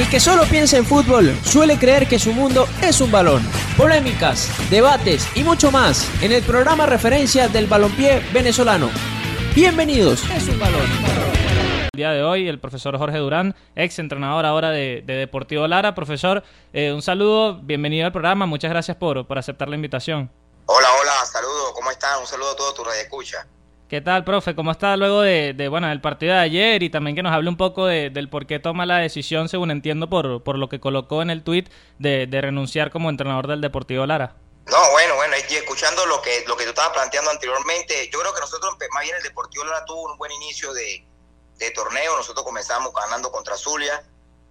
El que solo piensa en fútbol suele creer que su mundo es un balón. Polémicas, debates y mucho más en el programa referencia del balompié venezolano. Bienvenidos. Es un balón. El día de hoy el profesor Jorge Durán, ex entrenador ahora de, Deportivo Lara. Profesor, eh, un saludo, bienvenido al programa, muchas gracias por, por aceptar la invitación. Hola, hola, saludos, ¿cómo están? Un saludo a todos tu radio escucha. ¿Qué tal, profe? ¿Cómo está luego de, bueno, del partido de ayer y también que nos hable un poco del por qué toma la decisión, según entiendo, por, por lo que colocó en el tuit, de, renunciar como entrenador del Deportivo Lara? No, bueno, bueno, y escuchando lo que, lo que tú estabas planteando anteriormente, yo creo que nosotros, más bien el Deportivo Lara tuvo un buen inicio de, torneo, nosotros comenzamos ganando contra Zulia,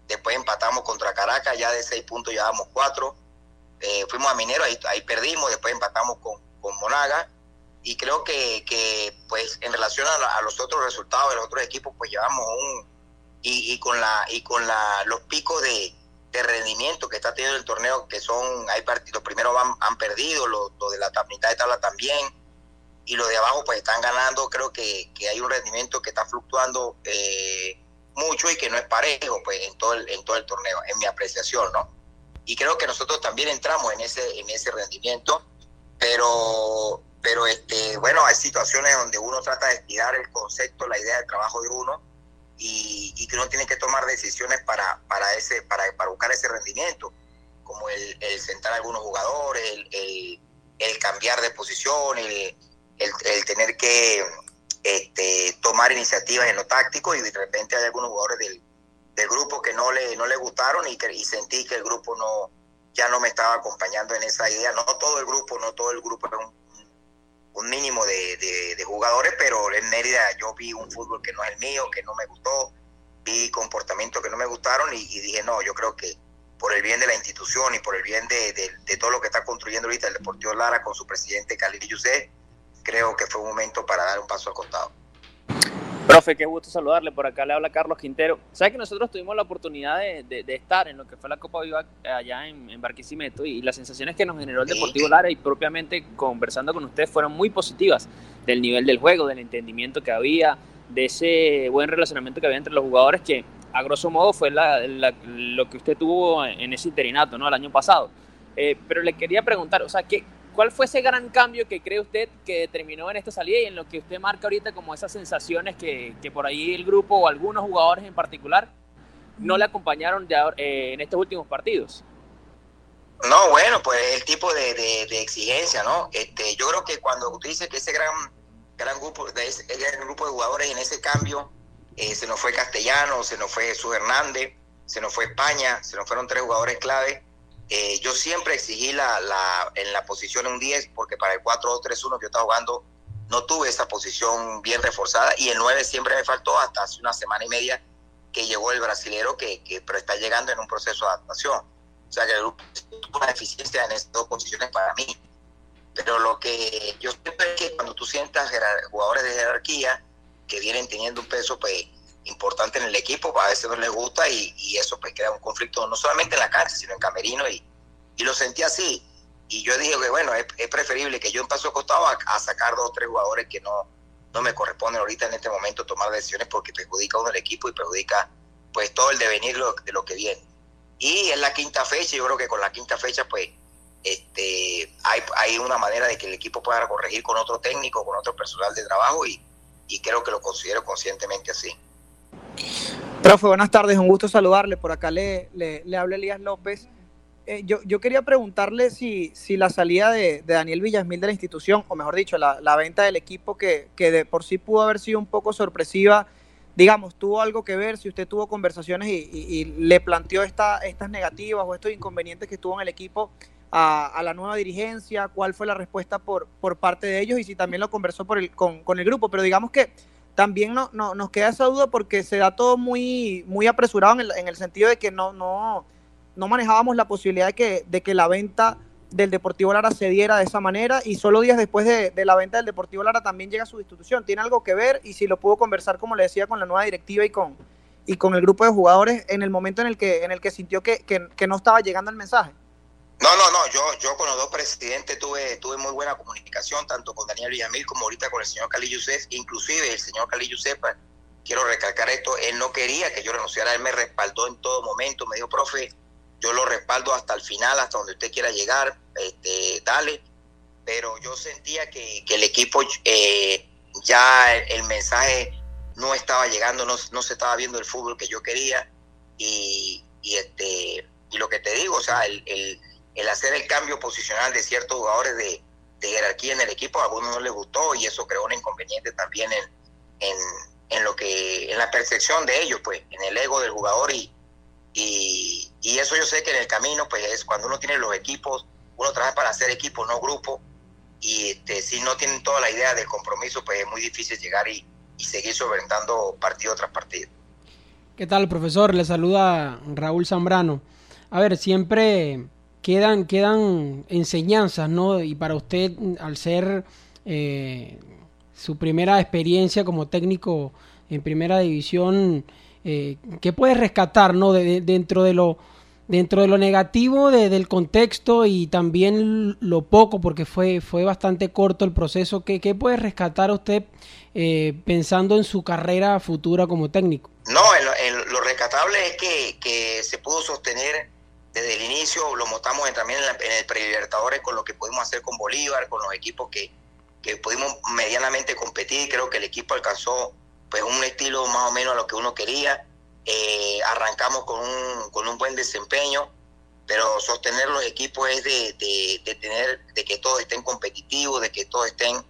después empatamos contra Caracas, ya de seis puntos damos cuatro, eh, fuimos a Minero, ahí, ahí perdimos, después empatamos con, con Monaga, y creo que, que pues en relación a, los otros resultados de los otros equipos pues llevamos un y, y con la y con la los picos de, de, rendimiento que está teniendo el torneo que son hay partidos primero van, han perdido los, de la mitad de tabla también y los de abajo pues están ganando creo que, que hay un rendimiento que está fluctuando eh, mucho y que no es parejo pues en todo el, en todo el torneo en mi apreciación no y creo que nosotros también entramos en ese en ese rendimiento pero pero este bueno hay situaciones donde uno trata de estirar el concepto la idea del trabajo de uno y, que uno tiene que tomar decisiones para para ese para, para buscar ese rendimiento como el, el sentar a algunos jugadores el, el, cambiar de posición el, el, tener que este, tomar iniciativas en lo táctico y de repente hay algunos jugadores del, del grupo que no le no le gustaron y, que, y sentí que el grupo no ya no me estaba acompañando en esa idea. No todo el grupo no todo el grupo es un un mínimo de, de, jugadores, pero en Mérida yo vi un fútbol que no es el mío, que no me gustó, vi comportamientos que no me gustaron y, dije, no, yo creo que por el bien de la institución y por el bien de, de, todo lo que está construyendo ahorita el Deportivo Lara con su presidente Khalil Yusef, creo que fue un momento para dar un paso al costado. Profe, qué gusto saludarle. Por acá le habla Carlos Quintero. Sabe que nosotros tuvimos la oportunidad de, estar en lo que fue la Copa Viva allá en, Barquisimeto y, las sensaciones que nos generó el Deportivo Lara y propiamente conversando con ustedes fueron muy positivas del nivel del juego, del entendimiento que había, de ese buen relacionamiento que había entre los jugadores que a grosso modo fue lo que usted tuvo en ese interinato ¿no? el año pasado. Eh, pero le quería preguntar, o sea, ¿qué, ¿Cuál fue ese gran cambio que cree usted que determinó en esta salida y en lo que usted marca ahorita como esas sensaciones que, que por ahí el grupo o algunos jugadores en particular no le acompañaron eh, en estos últimos partidos? No, bueno, pues el tipo de, de, exigencia, ¿no? Este, yo creo que cuando usted dice que ese gran, gran grupo, de ese, grupo de jugadores en ese cambio, eh, se nos fue Castellano, se nos fue Jesús Hernández, se nos fue España, se nos fueron tres jugadores clave eh, yo siempre exigí la, la, en la posición un 10 porque para el 4-2-3-1 que yo estaba jugando no tuve esa posición bien reforzada y el 9 siempre me faltó hasta hace una semana y media que llegó el brasilero que, que pero está llegando en un proceso de adaptación. O sea que el grupo tuvo una deficiencia en estas dos posiciones para mí. Pero lo que yo siempre es que cuando tú sientas jugadores de jerarquía que vienen teniendo un peso pues importante en el equipo, a veces no les gusta y, eso pues crea un conflicto no solamente en la cancha, sino en camerino y, y lo sentí así. Y yo dije que bueno, es, preferible que yo en paso costado a, sacar dos o tres jugadores que no, no me corresponden ahorita en este momento tomar decisiones porque perjudica a uno el equipo y perjudica pues todo el devenir de lo que viene. Y en la quinta fecha, yo creo que con la quinta fecha pues este hay, hay una manera de que el equipo pueda corregir con otro técnico, con otro personal de trabajo y, y creo que lo considero conscientemente así. Profe, buenas tardes, un gusto saludarle. Por acá le, le, habla Elías López. Eh, yo, yo, quería preguntarle si, si la salida de, Daniel Villasmil de la institución, o mejor dicho, la, venta del equipo que, que, de por sí pudo haber sido un poco sorpresiva, digamos, tuvo algo que ver, si usted tuvo conversaciones y, le planteó esta, estas negativas o estos inconvenientes que tuvo en el equipo a, la nueva dirigencia, cuál fue la respuesta por, por parte de ellos y si también lo conversó con, con el grupo. Pero digamos que también no, no, nos queda esa duda porque se da todo muy, muy apresurado en el, en el sentido de que no, no, no manejábamos la posibilidad de que, de que la venta del Deportivo Lara se diera de esa manera y solo días después de, la venta del Deportivo Lara también llega su institución. ¿Tiene algo que ver? Y si lo pudo conversar, como le decía, con la nueva directiva y con, y con el grupo de jugadores en el momento en el que, en el que sintió que, que no estaba llegando el mensaje. No, no, no, yo, yo con los dos presidentes tuve, tuve muy buena comunicación, tanto con Daniel Villamil como ahorita con el señor Cali Yusef, inclusive el señor Cali Yusef, quiero recalcar esto, él no quería que yo renunciara, él me respaldó en todo momento, me dijo, profe, yo lo respaldo hasta el final, hasta donde usted quiera llegar, este, dale, pero yo sentía que, el equipo eh, ya el, mensaje no estaba llegando, no, no, se estaba viendo el fútbol que yo quería. Y, y este y lo que te digo, o sea, el, el, el hacer el cambio posicional de ciertos jugadores de, jerarquía en el equipo a algunos no les gustó y eso creó un inconveniente también en, en, lo que en la percepción de ellos, pues, en el ego del jugador y, y, eso yo sé que en el camino, pues, es cuando uno tiene los equipos, uno trabaja para hacer equipo, no grupo, y este, si no tienen toda la idea del compromiso, pues es muy difícil llegar y, y seguir solventando partido tras partido. ¿Qué tal, profesor? Le saluda Raúl Zambrano. A ver, siempre quedan, quedan enseñanzas, ¿no? Y para usted, al ser eh, su primera experiencia como técnico en primera división, eh, ¿qué puede rescatar, ¿no? dentro de lo dentro de lo negativo del contexto y también lo poco, porque fue, fue bastante corto el proceso, ¿qué, qué puede rescatar usted eh, pensando en su carrera futura como técnico? No, lo rescatable es que, que, se pudo sostener desde el inicio, lo mostramos también en, en el Prelibertadores con lo que pudimos hacer con Bolívar, con los equipos que, que pudimos medianamente competir, creo que el equipo alcanzó pues un estilo más o menos a lo que uno quería. Eh, arrancamos con un, con un buen desempeño, pero sostener los equipos es de, de, tener, de que todos estén competitivos, de que todos estén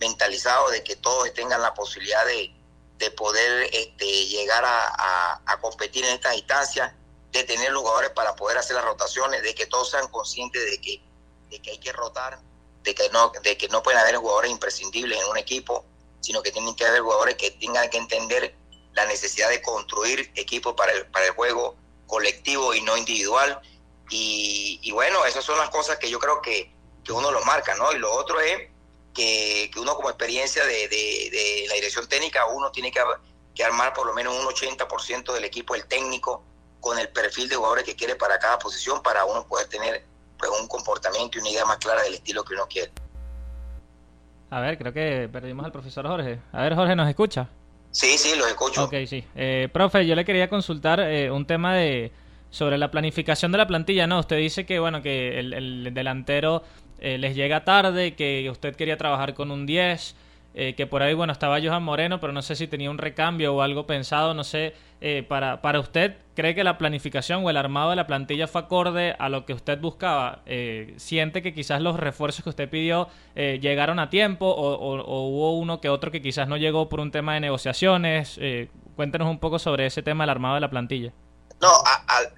mentalizados, de que todos tengan la posibilidad de, de poder este, llegar a, a, competir en estas instancias, de tener jugadores para poder hacer las rotaciones, de que todos sean conscientes de que, de que hay que rotar, de que no, de que no pueden haber jugadores imprescindibles en un equipo, sino que tienen que haber jugadores que tengan que entender la necesidad de construir equipos para el, para el juego colectivo y no individual. Y, bueno, esas son las cosas que yo creo que, que uno lo marca, ¿no? Y lo otro es que, que uno como experiencia de, de, la dirección técnica, uno tiene que, que armar por lo menos un 80% del equipo, el técnico, con el perfil de jugadores que quiere para cada posición, para uno poder tener pues, un comportamiento y una idea más clara del estilo que uno quiere. A ver, creo que perdimos al profesor Jorge. A ver, Jorge, ¿nos escucha? Sí, sí, los escucho. Ok, sí. Eh, profe, yo le quería consultar eh, un tema de sobre la planificación de la plantilla, ¿no? Usted dice que, bueno, que el, delantero eh, les llega tarde, que usted quería trabajar con un 10, eh, que por ahí, bueno, estaba Johan Moreno, pero no sé si tenía un recambio o algo pensado, no sé, eh, para, para usted, ¿cree que la planificación o el armado de la plantilla fue acorde a lo que usted buscaba? Eh, ¿Siente que quizás los refuerzos que usted pidió llegaron a tiempo o, hubo uno que otro que quizás no llegó por un tema de negociaciones? cuéntenos un poco sobre ese tema del armado de la plantilla. No,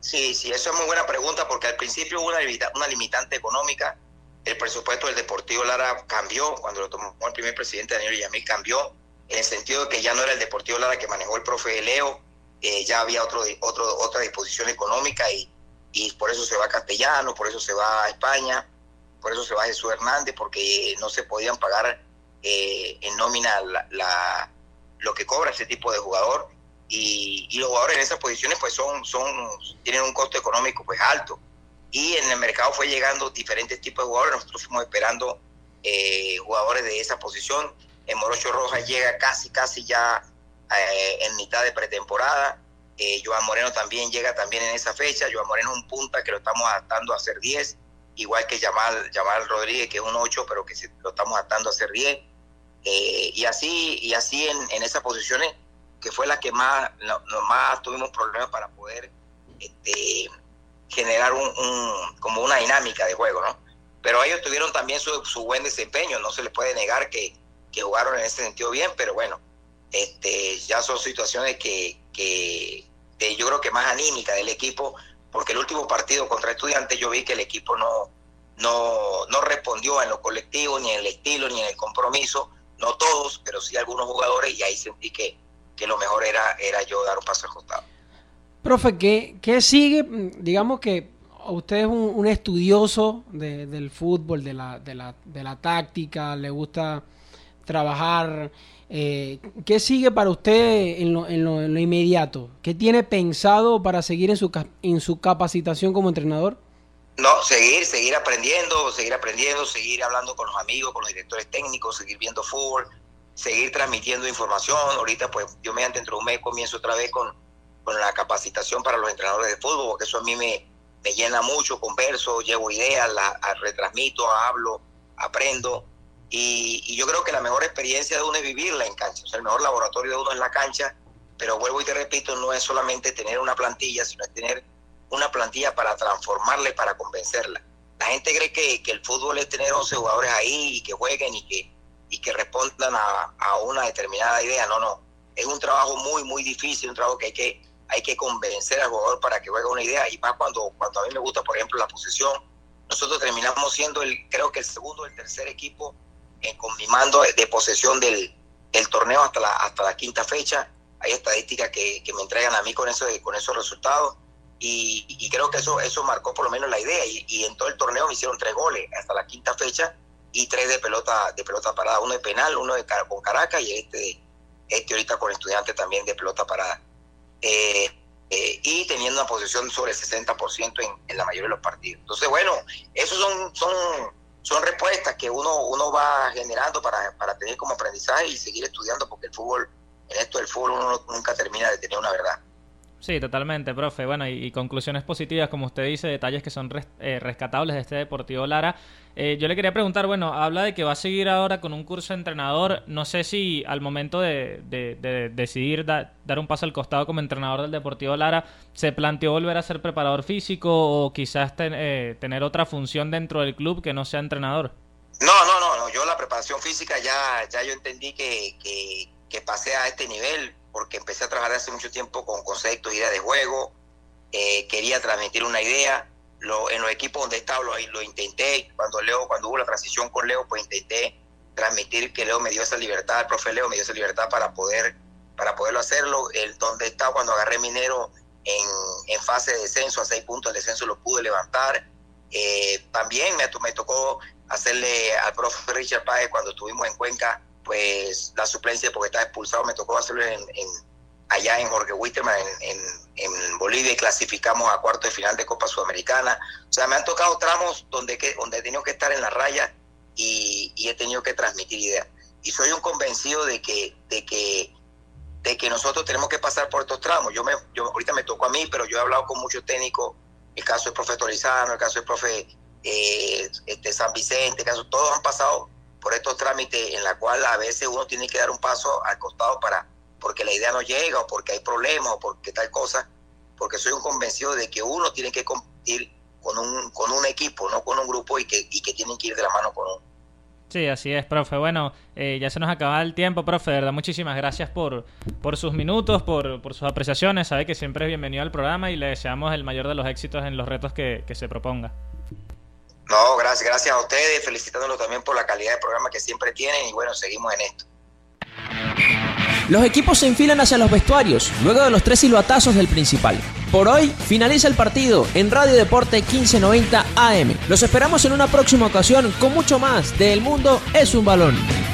sí, sí, eso es muy buena pregunta porque al principio hubo una limitante económica el presupuesto del Deportivo Lara cambió cuando lo tomó el primer presidente Daniel Villamil, cambió en el sentido de que ya no era el Deportivo Lara que manejó el profe Leo, eh, ya había otro, otro, otra disposición económica y, por eso se va a Castellano, por eso se va a España, por eso se va a Jesús Hernández, porque no se podían pagar eh, en nómina lo que cobra ese tipo de jugador. Y, los jugadores en esas posiciones pues son tienen un costo económico pues alto y en el mercado fue llegando diferentes tipos de jugadores. Nosotros fuimos esperando eh, jugadores de esa posición. En Morocho Rojas llega casi, casi ya eh, en mitad de pretemporada. Eh, Joan Moreno también llega también en esa fecha. Joan Moreno es un punta que lo estamos adaptando a ser 10, igual que Jamal, Jamal Rodríguez, que es un 8, pero que lo estamos adaptando a ser 10. y así, y así en, en, esas posiciones, que fue la que más, más tuvimos problemas para poder este, generar un, como una dinámica de juego, ¿no? Pero ellos tuvieron también su, buen desempeño, no se les puede negar que, que, jugaron en ese sentido bien, pero bueno, este, ya son situaciones que, que yo creo que más anímica del equipo, porque el último partido contra estudiantes yo vi que el equipo no, no, no respondió en lo colectivo, ni en el estilo, ni en el compromiso, no todos, pero sí algunos jugadores, y ahí sentí que, que lo mejor era, era yo dar un paso al costado. Profe, ¿qué, ¿qué, sigue? Digamos que usted es un, estudioso del fútbol, de la, de, la, de la táctica, le gusta trabajar. Eh, ¿Qué sigue para usted en lo, en, lo, en lo, inmediato? ¿Qué tiene pensado para seguir en su, en su capacitación como entrenador? No, seguir, seguir aprendiendo, seguir aprendiendo, seguir hablando con los amigos, con los directores técnicos, seguir viendo fútbol, seguir transmitiendo información. Ahorita, pues, yo mediante dentro de un mes comienzo otra vez con, con la capacitación para los entrenadores de fútbol, porque eso a mí me, me llena mucho, converso, llevo ideas, la, retransmito, hablo, aprendo. Y, yo creo que la mejor experiencia de uno es vivirla en cancha. O el mejor laboratorio de uno es la cancha. Pero vuelvo y te repito, no es solamente tener una plantilla, sino es tener una plantilla para transformarla y para convencerla. La gente cree que, que el fútbol es tener 11 jugadores ahí y que jueguen y que, y que respondan a, a una determinada idea. No, no. Es un trabajo muy, muy difícil, un trabajo que hay que hay que convencer al jugador para que juegue una idea y más cuando, cuando a mí me gusta, por ejemplo, la posesión. Nosotros terminamos siendo, el creo que el segundo o el tercer equipo en, con mi mando de posesión del, del, torneo hasta la, hasta la quinta fecha. Hay estadísticas que, que me entregan a mí con, eso, con esos resultados y, y, creo que eso, eso marcó por lo menos la idea y, y, en todo el torneo me hicieron tres goles hasta la quinta fecha y tres de pelota de pelota parada, uno de penal, uno de con Caracas y este, este ahorita con estudiantes también de pelota parada. Eh, eh, y teniendo una posición sobre el 60% en, en, la mayoría de los partidos. Entonces, bueno, esos son, son, son respuestas que uno, uno va generando para, para tener como aprendizaje y seguir estudiando, porque el fútbol, en esto del fútbol uno nunca termina de tener una verdad. Sí, totalmente, profe. Bueno, y, conclusiones positivas, como usted dice, detalles que son eh, rescatables de este Deportivo Lara. Eh, yo le quería preguntar, bueno, habla de que va a seguir ahora con un curso de entrenador. No sé si al momento de, decidir dar un paso al costado como entrenador del Deportivo Lara, se planteó volver a ser preparador físico o quizás eh, tener otra función dentro del club que no sea entrenador. No, no, no, no. yo la preparación física ya, ya yo entendí que, que, que pasé a este nivel porque empecé a trabajar hace mucho tiempo con conceptos, ideas de juego, eh, quería transmitir una idea. Lo, en los equipos donde he estado lo, lo, intenté, cuando Leo, cuando hubo la transición con Leo, pues intenté transmitir que Leo me dio esa libertad, el profe Leo me dio esa libertad para poder para poderlo hacerlo. El donde estaba cuando agarré Minero en, en fase de descenso, a seis puntos de descenso lo pude levantar. Eh, también me, me tocó hacerle al profe Richard Páez cuando estuvimos en Cuenca pues la suplencia porque estaba expulsado, me tocó hacerlo en, allá en Jorge Witterman en, en, Bolivia y clasificamos a cuarto de final de Copa Sudamericana. O sea, me han tocado tramos donde, que, donde he tenido que estar en la raya y, he tenido que transmitir ideas. Y soy un convencido de que, de que, de que nosotros tenemos que pasar por estos tramos. Yo, me, yo ahorita me tocó a mí, pero yo he hablado con muchos técnicos, el caso del profe Torizano, el caso del profe eh, este, San Vicente, el caso, todos han pasado por estos trámites en la cual a veces uno tiene que dar un paso al costado para porque la idea no llega o porque hay problemas o porque tal cosa, porque soy un convencido de que uno tiene que competir con un, con un equipo, no con un grupo y que, y que tienen que ir de la mano con uno. Sí, así es, profe. Bueno, eh, ya se nos acaba el tiempo, profe. De verdad, muchísimas gracias por, por sus minutos, por, por sus apreciaciones. Sabe que siempre es bienvenido al programa y le deseamos el mayor de los éxitos en los retos que, que se proponga. No, gracias, gracias a ustedes, felicitándolo también por la calidad de programa que siempre tienen y bueno, seguimos en esto. Los equipos se enfilan hacia los vestuarios, luego de los tres silbatazos del principal. Por hoy finaliza el partido en Radio Deporte 1590 AM. Los esperamos en una próxima ocasión con mucho más de El Mundo es un balón.